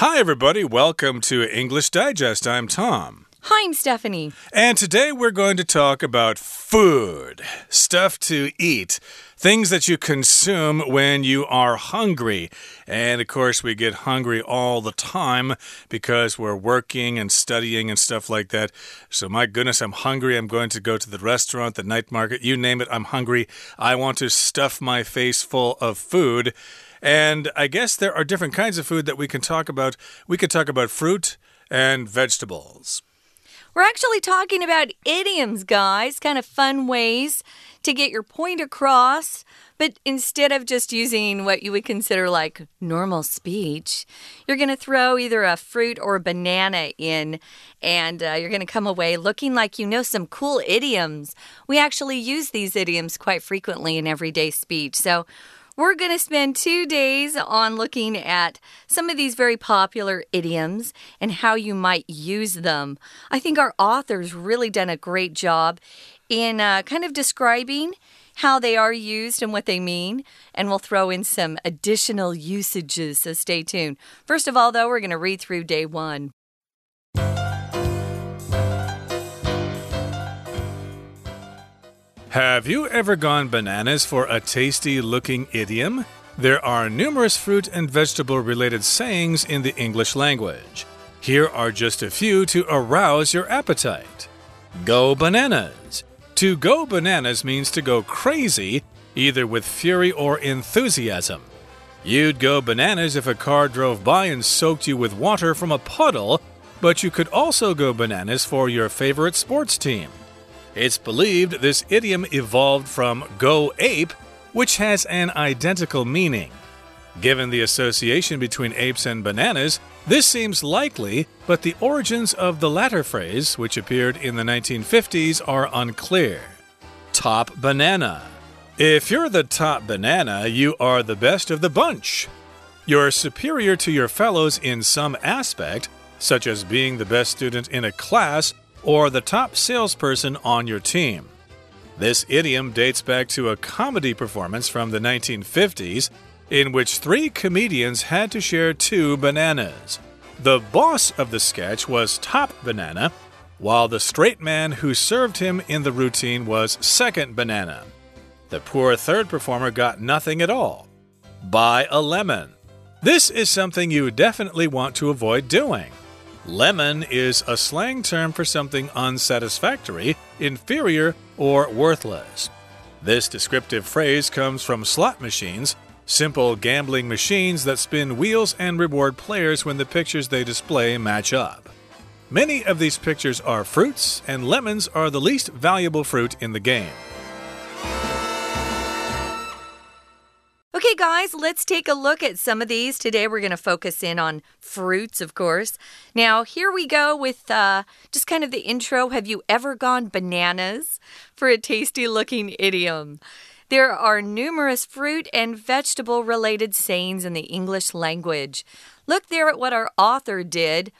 Hi, everybody. Welcome to English Digest. I'm Tom. Hi, I'm Stephanie. And today we're going to talk about food, stuff to eat, things that you consume when you are hungry. And of course, we get hungry all the time because we're working and studying and stuff like that. So, my goodness, I'm hungry. I'm going to go to the restaurant, the night market, you name it. I'm hungry. I want to stuff my face full of food. And I guess there are different kinds of food that we can talk about. We could talk about fruit and vegetables. We're actually talking about idioms, guys, kind of fun ways to get your point across. But instead of just using what you would consider like normal speech, you're going to throw either a fruit or a banana in, and uh, you're going to come away looking like you know some cool idioms. We actually use these idioms quite frequently in everyday speech. So, we're going to spend two days on looking at some of these very popular idioms and how you might use them. I think our author's really done a great job in uh, kind of describing how they are used and what they mean, and we'll throw in some additional usages, so stay tuned. First of all, though, we're going to read through day one. Have you ever gone bananas for a tasty looking idiom? There are numerous fruit and vegetable related sayings in the English language. Here are just a few to arouse your appetite. Go bananas. To go bananas means to go crazy, either with fury or enthusiasm. You'd go bananas if a car drove by and soaked you with water from a puddle, but you could also go bananas for your favorite sports team. It's believed this idiom evolved from go ape, which has an identical meaning. Given the association between apes and bananas, this seems likely, but the origins of the latter phrase, which appeared in the 1950s, are unclear. Top banana. If you're the top banana, you are the best of the bunch. You're superior to your fellows in some aspect, such as being the best student in a class or the top salesperson on your team. This idiom dates back to a comedy performance from the 1950s in which three comedians had to share two bananas. The boss of the sketch was Top Banana, while the straight man who served him in the routine was Second Banana. The poor third performer got nothing at all. Buy a lemon. This is something you definitely want to avoid doing. Lemon is a slang term for something unsatisfactory, inferior, or worthless. This descriptive phrase comes from slot machines, simple gambling machines that spin wheels and reward players when the pictures they display match up. Many of these pictures are fruits, and lemons are the least valuable fruit in the game. Okay, guys, let's take a look at some of these. Today we're going to focus in on fruits, of course. Now, here we go with uh, just kind of the intro. Have you ever gone bananas for a tasty looking idiom? There are numerous fruit and vegetable related sayings in the English language. Look there at what our author did.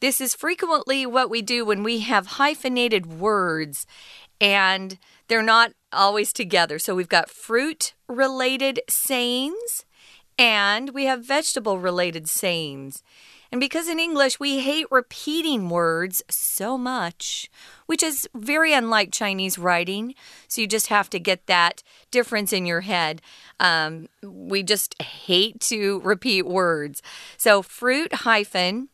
This is frequently what we do when we have hyphenated words and they're not always together. So we've got fruit related sayings and we have vegetable related sayings. And because in English we hate repeating words so much, which is very unlike Chinese writing, so you just have to get that difference in your head. Um, we just hate to repeat words. So fruit hyphen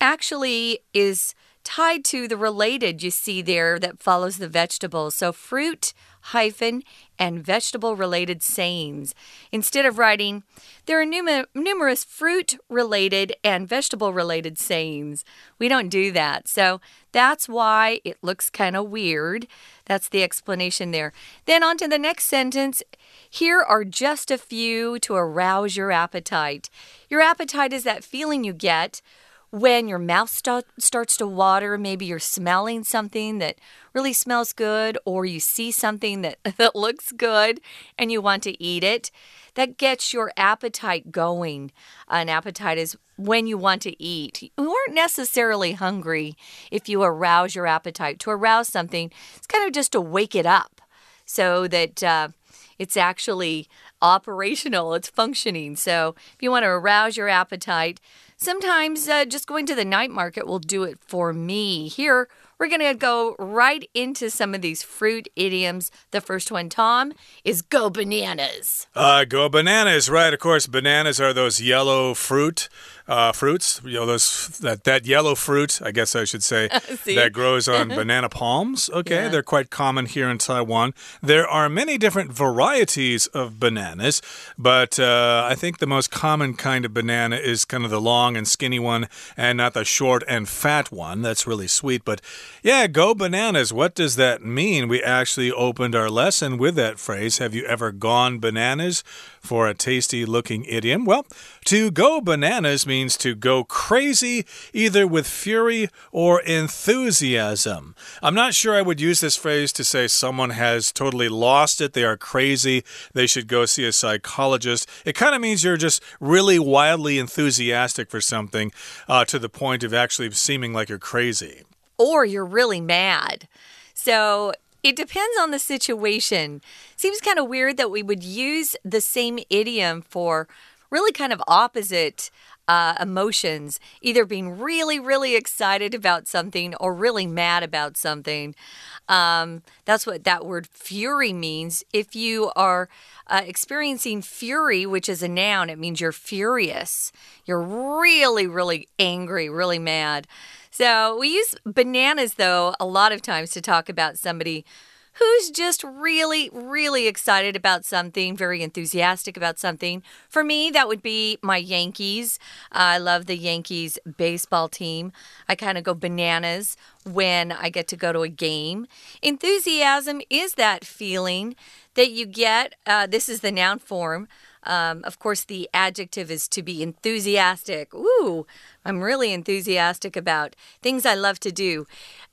actually is tied to the related you see there that follows the vegetables. So fruit hyphen and vegetable related sayings. Instead of writing, there are numer numerous fruit related and vegetable related sayings. We don't do that. So that's why it looks kind of weird. That's the explanation there. Then on to the next sentence. Here are just a few to arouse your appetite. Your appetite is that feeling you get when your mouth start, starts to water, maybe you're smelling something that really smells good, or you see something that, that looks good and you want to eat it, that gets your appetite going. An appetite is when you want to eat. You aren't necessarily hungry if you arouse your appetite. To arouse something, it's kind of just to wake it up so that uh, it's actually operational, it's functioning. So if you want to arouse your appetite, sometimes uh, just going to the night market will do it for me. Here, we're going to go right into some of these fruit idioms. The first one, Tom, is go bananas. Uh, go bananas, right? Of course, bananas are those yellow fruit uh, fruits. You know, those that that yellow fruit, I guess I should say, that grows on banana palms. Okay, yeah. they're quite common here in Taiwan. There are many different varieties of bananas, but uh, I think the most common kind of banana is kind of the long and skinny one, and not the short and fat one. That's really sweet. But yeah, go bananas. What does that mean? We actually opened our lesson with that phrase. Have you ever gone bananas? For a tasty looking idiom. Well, to go bananas means to go crazy, either with fury or enthusiasm. I'm not sure I would use this phrase to say someone has totally lost it, they are crazy, they should go see a psychologist. It kind of means you're just really wildly enthusiastic for something uh, to the point of actually seeming like you're crazy. Or you're really mad. So it depends on the situation. Seems kind of weird that we would use the same idiom for really kind of opposite uh, emotions, either being really, really excited about something or really mad about something. Um, that's what that word fury means. If you are uh, experiencing fury, which is a noun, it means you're furious. You're really, really angry, really mad. So we use bananas, though, a lot of times to talk about somebody who's just really, really excited about something, very enthusiastic about something. For me, that would be my Yankees. Uh, I love the Yankees baseball team. I kind of go bananas when I get to go to a game. Enthusiasm is that feeling that you get. Uh, this is the noun form. Um, of course, the adjective is to be enthusiastic. Ooh, I'm really enthusiastic about things I love to do.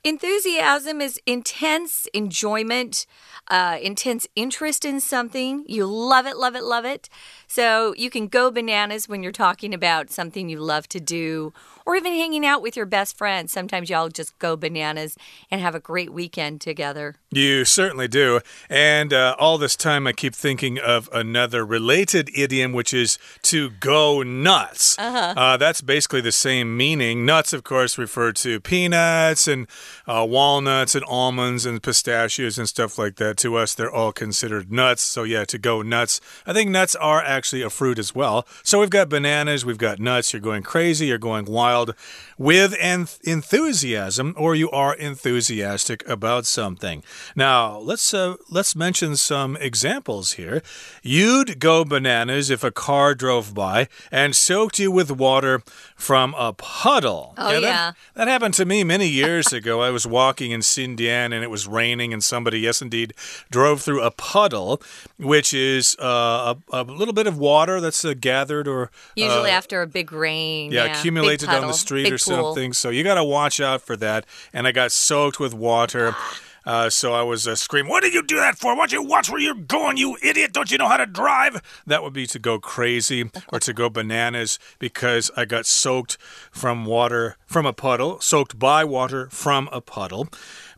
Enthusiasm is intense enjoyment, uh, intense interest in something. You love it, love it, love it. So you can go bananas when you're talking about something you love to do or even hanging out with your best friends. Sometimes y'all just go bananas and have a great weekend together. You certainly do. And uh, all this time, I keep thinking of another related idiom, which is to go nuts. Uh -huh. uh, that's basically the same meaning. Nuts, of course, refer to peanuts and uh, walnuts and almonds and pistachios and stuff like that. To us, they're all considered nuts. So, yeah, to go nuts. I think nuts are actually a fruit as well. So, we've got bananas, we've got nuts. You're going crazy, you're going wild with enthusiasm, or you are enthusiastic about something. Now, let's uh, let's mention some examples here. You'd go bananas if a car drove by and soaked you with water from a puddle. Oh, yeah. That, that, happened to me many years ago. I was walking in Xindian and it was raining, and somebody, yes, indeed, drove through a puddle, which is uh, a, a, little bit of water that's uh, gathered or. Usually uh, after a big rain. Yeah, yeah accumulated on the street or pool. something. So you got to watch out for that. And I got soaked with water. Uh, so I was uh, screaming, What did you do that for? Why don't you watch where you're going, you idiot? Don't you know how to drive? That would be to go crazy or to go bananas because I got soaked from water from a puddle, soaked by water from a puddle.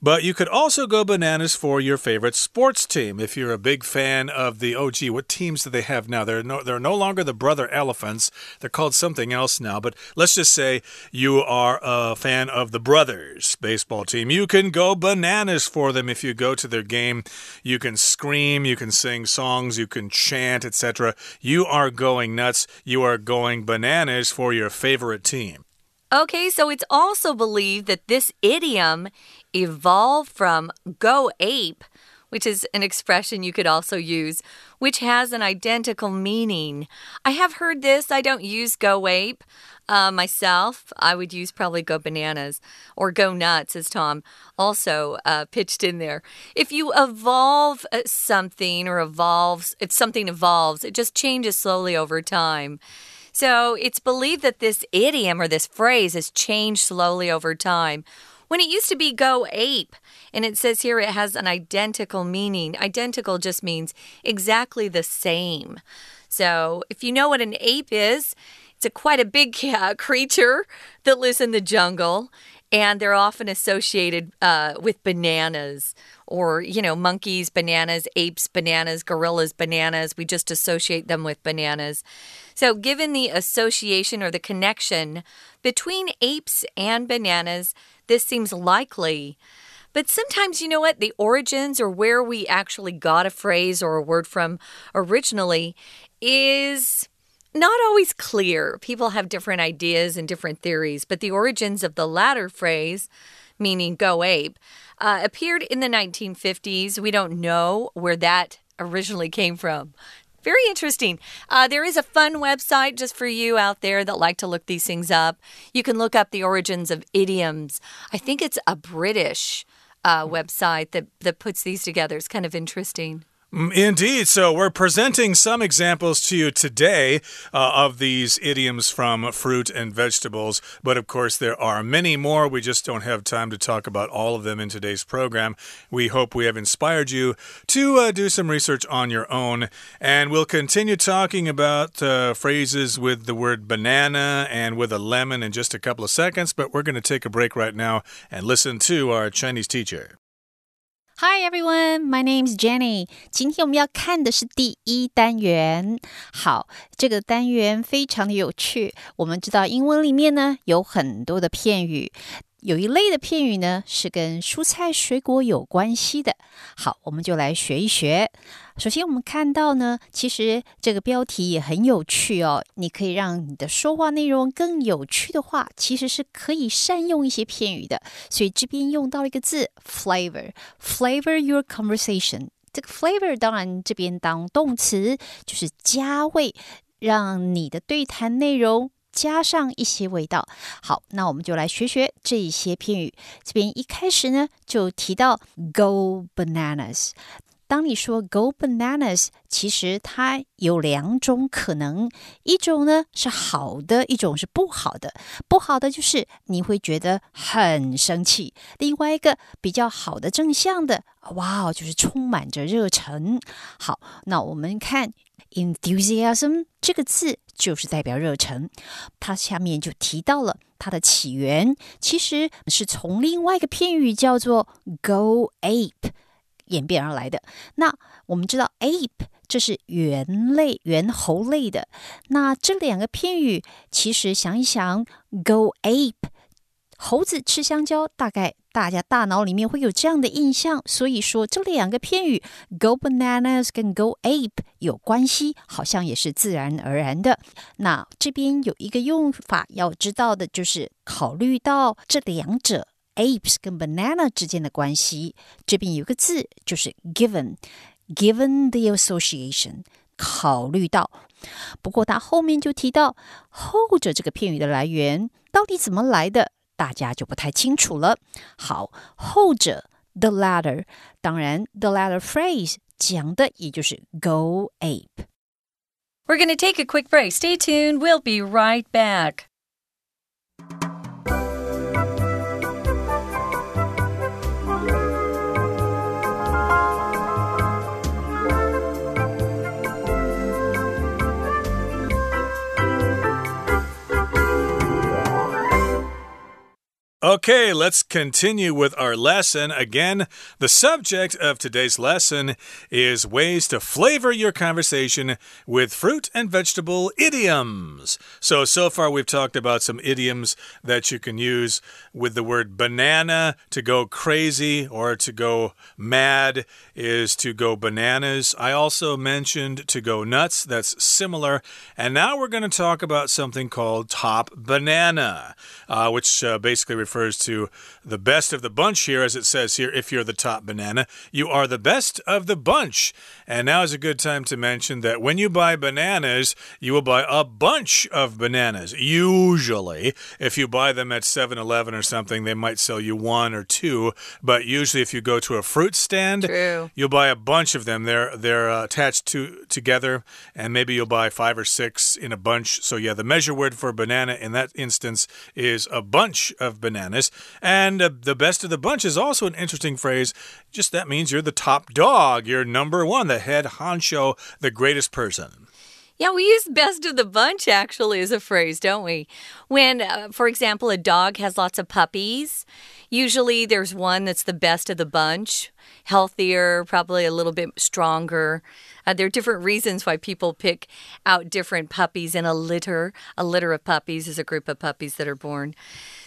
But you could also go bananas for your favorite sports team. If you're a big fan of the OG, what teams do they have now? They're no, they're no longer the Brother Elephants. They're called something else now. But let's just say you are a fan of the Brothers baseball team. You can go bananas for them if you go to their game. You can scream, you can sing songs, you can chant, etc. You are going nuts. You are going bananas for your favorite team. Okay, so it's also believed that this idiom evolved from go ape, which is an expression you could also use, which has an identical meaning. I have heard this. I don't use go ape uh, myself. I would use probably go bananas or go nuts, as Tom also uh, pitched in there. If you evolve uh, something or evolves, if something evolves, it just changes slowly over time. So it's believed that this idiom or this phrase has changed slowly over time. When it used to be go ape, and it says here it has an identical meaning. Identical just means exactly the same. So if you know what an ape is, it's a quite a big creature that lives in the jungle. and they're often associated uh, with bananas or, you know, monkeys, bananas, apes, bananas, gorillas, bananas. We just associate them with bananas. So, given the association or the connection between apes and bananas, this seems likely. But sometimes, you know what? The origins or where we actually got a phrase or a word from originally is not always clear. People have different ideas and different theories, but the origins of the latter phrase, meaning go ape, uh, appeared in the 1950s. We don't know where that originally came from. Very interesting. Uh, there is a fun website just for you out there that like to look these things up. You can look up the origins of idioms. I think it's a British uh, website that, that puts these together. It's kind of interesting. Indeed. So, we're presenting some examples to you today uh, of these idioms from fruit and vegetables. But of course, there are many more. We just don't have time to talk about all of them in today's program. We hope we have inspired you to uh, do some research on your own. And we'll continue talking about uh, phrases with the word banana and with a lemon in just a couple of seconds. But we're going to take a break right now and listen to our Chinese teacher. Hi everyone, my name is Jenny。今天我们要看的是第一单元。好，这个单元非常的有趣。我们知道英文里面呢有很多的片语。有一类的片语呢，是跟蔬菜水果有关系的。好，我们就来学一学。首先，我们看到呢，其实这个标题也很有趣哦。你可以让你的说话内容更有趣的话，其实是可以善用一些片语的。所以这边用到了一个字，flavor，flavor your conversation。这个 flavor 当然这边当动词，就是加味，让你的对谈内容。加上一些味道。好，那我们就来学学这一些片语。这边一开始呢，就提到 go bananas。当你说 go bananas，其实它有两种可能，一种呢是好的，一种是不好的。不好的就是你会觉得很生气；另外一个比较好的正向的，哇哦，就是充满着热忱。好，那我们看 enthusiasm 这个字。就是代表热忱，它下面就提到了它的起源，其实是从另外一个片语叫做 “go ape” 演变而来的。那我们知道 “ape” 这是猿类、猿猴类的，那这两个片语其实想一想，“go ape”。猴子吃香蕉，大概大家大脑里面会有这样的印象，所以说这两个片语 “go bananas” 跟 “go ape” 有关系，好像也是自然而然的。那这边有一个用法要知道的，就是考虑到这两者 apes 跟 banana 之间的关系，这边有个字就是 “given”，given the association，考虑到。不过它后面就提到后者这个片语的来源到底怎么来的。大家就不太清楚了。好，后者 the latter，当然 the latter phrase 讲的也就是 go ape。We're going to take a quick break. Stay tuned. We'll be right back. Okay, let's continue with our lesson. Again, the subject of today's lesson is ways to flavor your conversation with fruit and vegetable idioms. So, so far we've talked about some idioms that you can use with the word banana to go crazy or to go mad is to go bananas. I also mentioned to go nuts. That's similar. And now we're going to talk about something called top banana, uh, which uh, basically refers refers to the best of the bunch here, as it says here, if you're the top banana. You are the best of the bunch. And now is a good time to mention that when you buy bananas, you will buy a bunch of bananas. Usually, if you buy them at 7 Eleven or something, they might sell you one or two. But usually, if you go to a fruit stand, True. you'll buy a bunch of them. They're, they're uh, attached to, together, and maybe you'll buy five or six in a bunch. So, yeah, the measure word for banana in that instance is a bunch of bananas And uh, the best of the bunch is also an interesting phrase. Just that means you're the top dog, you're number one, the head honcho, the greatest person. Yeah, we use best of the bunch actually as a phrase, don't we? When, uh, for example, a dog has lots of puppies, usually there's one that's the best of the bunch, healthier, probably a little bit stronger. Uh, there are different reasons why people pick out different puppies in a litter. A litter of puppies is a group of puppies that are born.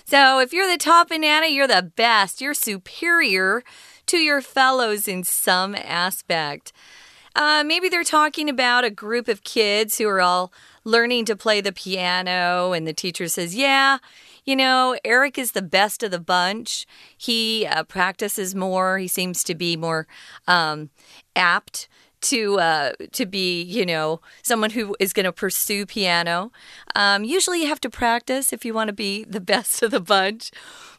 So if you're the top banana, you're the best. You're superior to your fellows in some aspect. Uh, maybe they're talking about a group of kids who are all learning to play the piano, and the teacher says, Yeah, you know, Eric is the best of the bunch. He uh, practices more, he seems to be more um, apt to uh, to be you know someone who is going to pursue piano. Um, usually, you have to practice if you want to be the best of the bunch.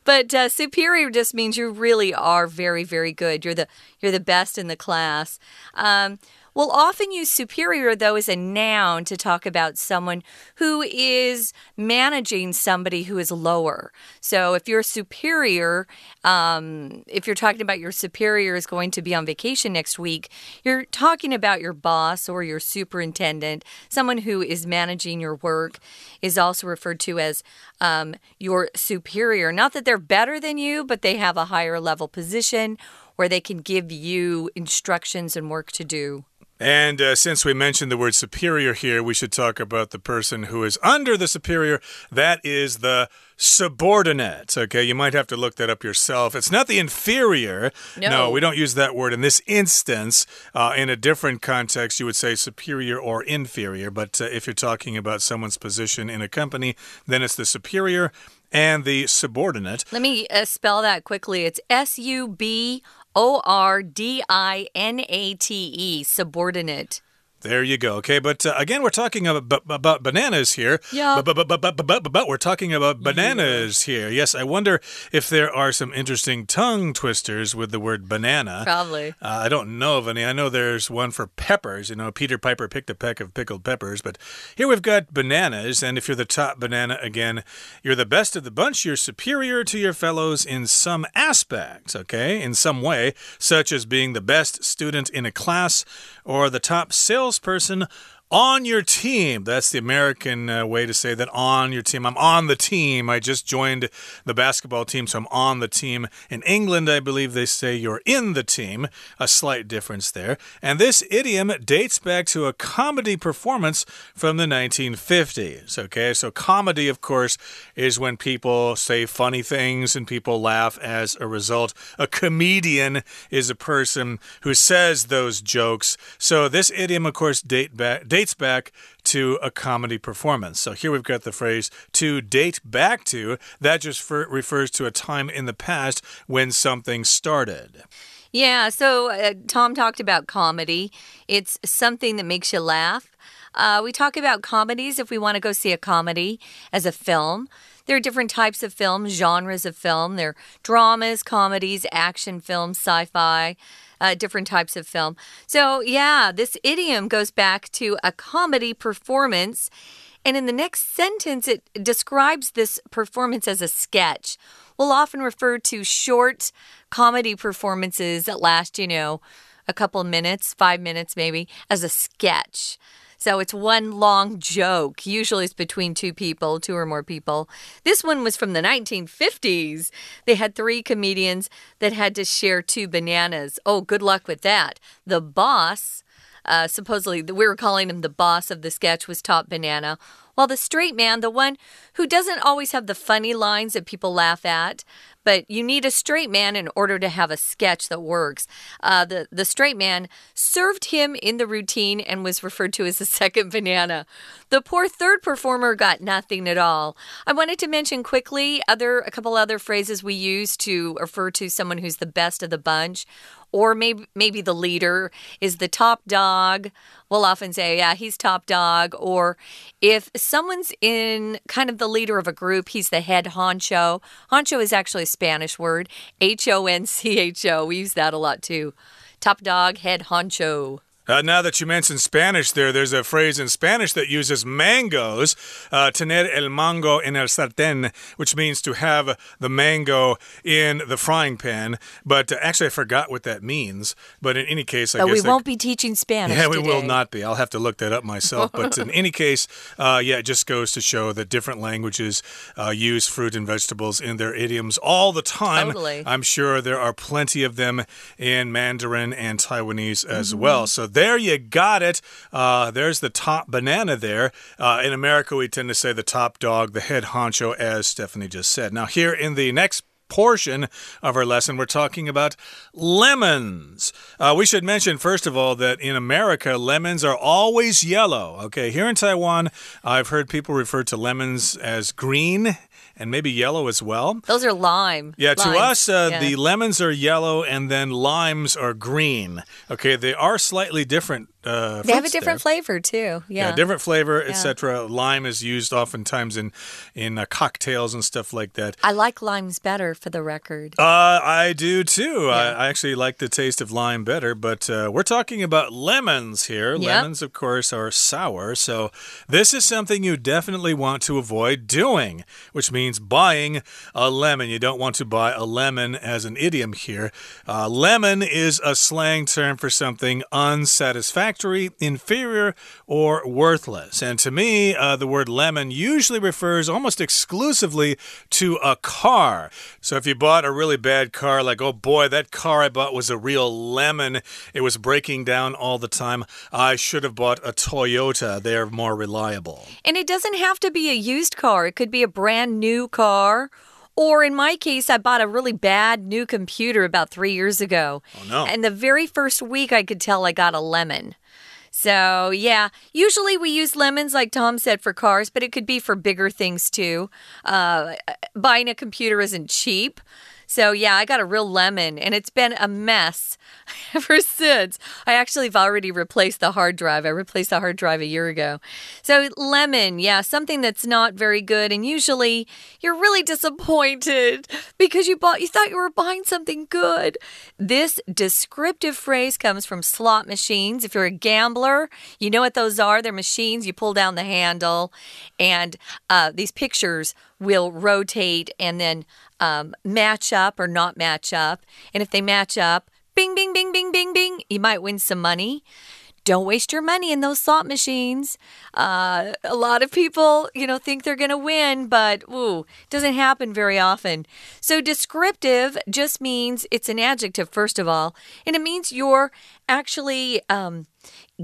But uh, superior just means you really are very, very good. You're the you're the best in the class. Um, We'll often use superior, though, as a noun to talk about someone who is managing somebody who is lower. So if you're superior, um, if you're talking about your superior is going to be on vacation next week, you're talking about your boss or your superintendent, someone who is managing your work is also referred to as um, your superior. Not that they're better than you, but they have a higher level position where they can give you instructions and work to do. And uh, since we mentioned the word superior here, we should talk about the person who is under the superior. That is the subordinate. Okay, you might have to look that up yourself. It's not the inferior. No, no we don't use that word in this instance. Uh, in a different context, you would say superior or inferior. But uh, if you're talking about someone's position in a company, then it's the superior and the subordinate. Let me uh, spell that quickly. It's S U B O R D I N A T E, subordinate. There you go. Okay, but uh, again, we're talking about, about bananas here. Yeah. But, but, but, but, but, but, we're talking about bananas yeah. here. Yes, I wonder if there are some interesting tongue twisters with the word banana. Probably. Uh, I don't know of any. I know there's one for peppers. You know, Peter Piper picked a peck of pickled peppers. But here we've got bananas. And if you're the top banana, again, you're the best of the bunch. You're superior to your fellows in some aspects, okay? In some way, such as being the best student in a class or the top salesperson on your team. That's the American uh, way to say that on your team. I'm on the team. I just joined the basketball team, so I'm on the team. In England, I believe they say you're in the team. A slight difference there. And this idiom dates back to a comedy performance from the 1950s. Okay, so comedy, of course, is when people say funny things and people laugh as a result. A comedian is a person who says those jokes. So this idiom, of course, date back dates back to a comedy performance. So here we've got the phrase to date back to. That just refers to a time in the past when something started. Yeah, so uh, Tom talked about comedy. It's something that makes you laugh. Uh, we talk about comedies if we want to go see a comedy as a film. There are different types of films, genres of film. There are dramas, comedies, action films, sci fi uh, different types of film. So, yeah, this idiom goes back to a comedy performance. And in the next sentence, it describes this performance as a sketch. We'll often refer to short comedy performances that last, you know, a couple minutes, five minutes maybe, as a sketch. So it's one long joke. Usually it's between two people, two or more people. This one was from the 1950s. They had three comedians that had to share two bananas. Oh, good luck with that. The boss, uh, supposedly, we were calling him the boss of the sketch, was Top Banana. While the straight man, the one who doesn't always have the funny lines that people laugh at, but you need a straight man in order to have a sketch that works. Uh, the, the straight man served him in the routine and was referred to as the second banana. The poor third performer got nothing at all. I wanted to mention quickly other a couple other phrases we use to refer to someone who's the best of the bunch or maybe maybe the leader is the top dog. We'll often say, yeah, he's top dog. Or if someone's in kind of the leader of a group, he's the head honcho. Honcho is actually a Spanish word, H O N C H O. We use that a lot too. Top dog, head honcho. Uh, now that you mentioned Spanish there, there's a phrase in Spanish that uses mangoes, uh, tener el mango en el sartén, which means to have the mango in the frying pan. But uh, actually, I forgot what that means. But in any case, I but guess. we won't be teaching Spanish. yeah, we today. will not be. I'll have to look that up myself. But in any case, uh, yeah, it just goes to show that different languages uh, use fruit and vegetables in their idioms all the time. Totally. I'm sure there are plenty of them in Mandarin and Taiwanese as Mm-hmm. well. So there you got it. Uh, there's the top banana there. Uh, in America, we tend to say the top dog, the head honcho, as Stephanie just said. Now, here in the next portion of our lesson, we're talking about lemons. Uh, we should mention, first of all, that in America, lemons are always yellow. Okay, here in Taiwan, I've heard people refer to lemons as green and maybe yellow as well. Those are lime. Yeah, to us, uh, Yeah. the lemons are yellow and then limes are green. Okay, they are slightly different. Uh, They have a different there. flavor too. Yeah. Yeah, different flavor, etc. Lime is used oftentimes in in uh, cocktails and stuff like that. I like limes better, for the record. Uh, I do too. I, I actually like the taste of lime better, but uh, we're talking about lemons here. Yep. Lemons, of course, are sour, so this is something you definitely want to avoid doing, which means buying a lemon. You don't want to buy a lemon as an idiom here. Uh, lemon is a slang term for something unsatisfactory, inferior, or worthless. And to me, uh, the word lemon usually refers almost exclusively to a car. So if you bought a really bad car, like, oh boy, that car I bought was a real lemon, it was breaking down all the time, I should have bought a Toyota. They are more reliable. And it doesn't have to be a used car, it could be a brand new car. Or in my case, I bought a really bad new computer about three years ago. Oh, no. And the very first week, I could tell I got a lemon. So, yeah, usually we use lemons, like Tom said, for cars, but it could be for bigger things too. Uh, buying a computer isn't cheap. So, yeah, I got a real lemon, and it's been a mess ever since. I actually have already replaced the hard drive. I replaced the hard drive a year ago. So, lemon, yeah, something that's not very good. And usually you're really disappointed because you bought, you thought you were buying something good. This descriptive phrase comes from slot machines. If you're a gambler, you know what those are. They're machines. You pull down the handle, and uh, these pictures will rotate and then um, match up or not match up. And if they match up, bing, bing, bing, bing, bing, bing, you might win some money. Don't waste your money in those slot machines. Uh, a lot of people, you know, think they're going to win, but ooh, doesn't happen very often. So descriptive just means it's an adjective, first of all, and it means you're actually um,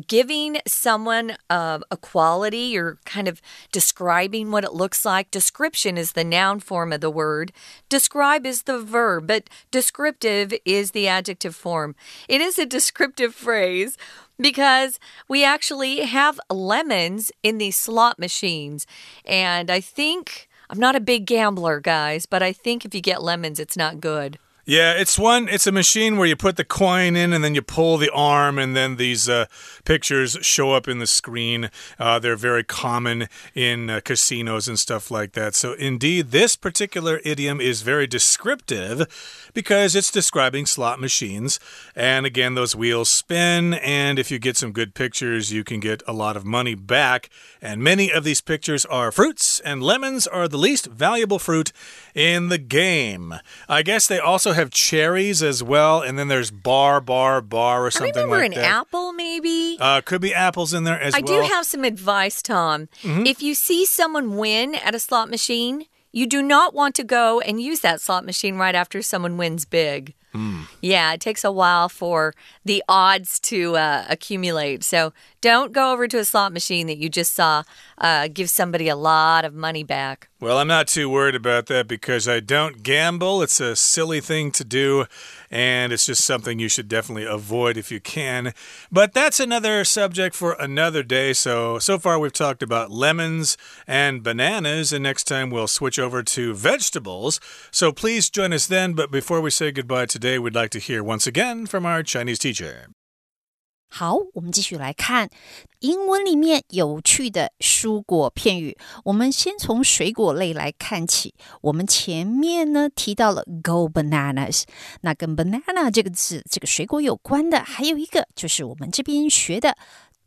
giving someone uh, a quality, you're kind of describing what it looks like. Description is the noun form of the word, describe is the verb, but descriptive is the adjective form. It is a descriptive phrase because we actually have lemons in these slot machines. And I think. I'm not a big gambler, guys, but I think if you get lemons, it's not good. Yeah, it's one. It's a machine where you put the coin in and then you pull the arm, and then these uh, pictures show up in the screen. Uh, they're very common in uh, casinos and stuff like that. So, indeed, this particular idiom is very descriptive because it's describing slot machines. And again, those wheels spin, and if you get some good pictures, you can get a lot of money back. And many of these pictures are fruits, and lemons are the least valuable fruit in the game. I guess they also have cherries as well, and then there's bar, bar, bar, or I something remember like an that. apple, maybe. Uh, could be apples in there as I well. I do have some advice, Tom. Mm-hmm. If you see someone win at a slot machine, you do not want to go and use that slot machine right after someone wins big. Hmm. Yeah, it takes a while for the odds to uh, accumulate. So don't go over to a slot machine that you just saw uh, give somebody a lot of money back. Well, I'm not too worried about that because I don't gamble. It's a silly thing to do, and it's just something you should definitely avoid if you can. But that's another subject for another day. So, so far we've talked about lemons and bananas, and next time we'll switch over to vegetables. So please join us then. But before we say goodbye today, we'd like to hear once again from our Chinese teacher. 好，我们继续来看英文里面有趣的蔬果片语。我们先从水果类来看起。我们前面呢提到了 “go bananas”，那跟 “banana” 这个字，这个水果有关的，还有一个就是我们这边学的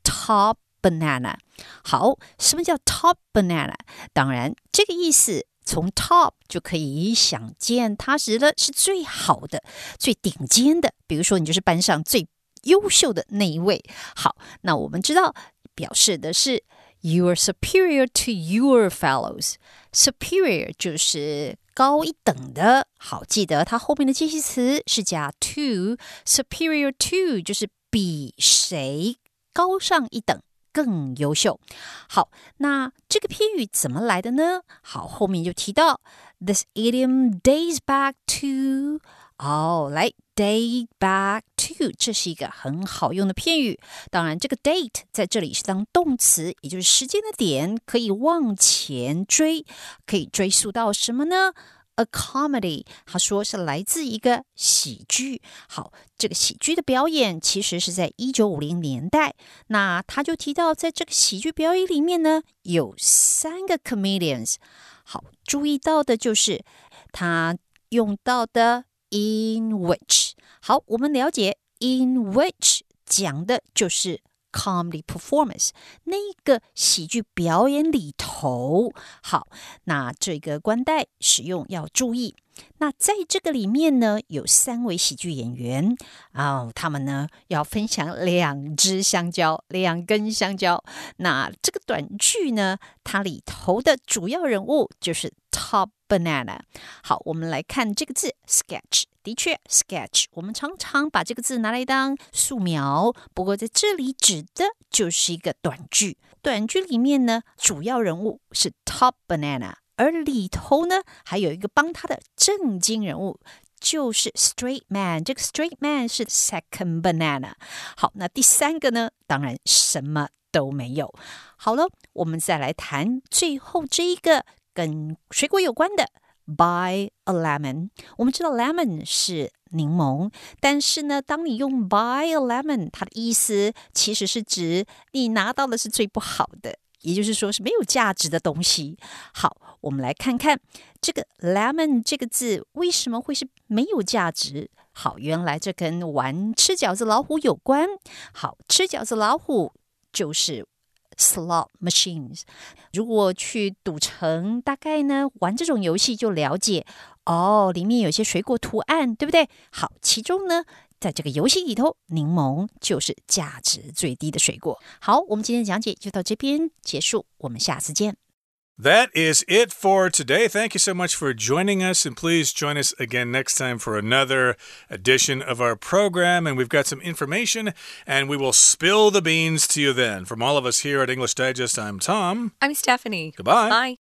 “top banana”。好，什么叫 “top banana”？当然，这个意思从 “top” 就可以想见，它指的是最好的、最顶尖的。比如说，你就是班上最。优秀的那一位。好，那我们知道表示的是 you are superior to your fellows。superior 就是高一等的。好，记得它后面的介系词是加 to。superior to 就是比谁高上一等。更优秀。好，那这个片语怎么来的呢？好，后面就提到 this idiom dates back to 哦，来 date back to，这是一个很好用的片语。当然，这个 date 在这里是当动词，也就是时间的点，可以往前追，可以追溯到什么呢？A comedy，他说是来自一个喜剧。好，这个喜剧的表演其实是在一九五零年代。那他就提到，在这个喜剧表演里面呢，有三个 comedians。好，注意到的就是他用到的。In which，好，我们了解 in which 讲的就是 comedy performance 那个喜剧表演里头。好，那这个冠带使用要注意。那在这个里面呢，有三位喜剧演员啊，他们呢要分享两只香蕉，两根香蕉。那这个短剧呢，它里头的主要人物就是 Top。banana，好，我们来看这个字 sketch。的确，sketch 我们常常把这个字拿来当素描，不过在这里指的就是一个短句。短句里面呢，主要人物是 top banana，而里头呢还有一个帮他的正经人物，就是 straight man。这个 straight man 是 second banana。好，那第三个呢，当然什么都没有。好了，我们再来谈最后这一个。跟水果有关的，buy a lemon。我们知道 lemon 是柠檬，但是呢，当你用 buy a lemon，它的意思其实是指你拿到的是最不好的，也就是说是没有价值的东西。好，我们来看看这个 lemon 这个字为什么会是没有价值。好，原来这跟玩吃饺子老虎有关。好，吃饺子老虎就是。Slot machines，如果去赌城，大概呢玩这种游戏就了解哦，里面有些水果图案，对不对？好，其中呢，在这个游戏里头，柠檬就是价值最低的水果。好，我们今天的讲解就到这边结束，我们下次见。That is it for today. Thank you so much for joining us, and please join us again next time for another edition of our program. And we've got some information, and we will spill the beans to you then. From all of us here at English Digest, I'm Tom. I'm Stephanie. Goodbye. Bye.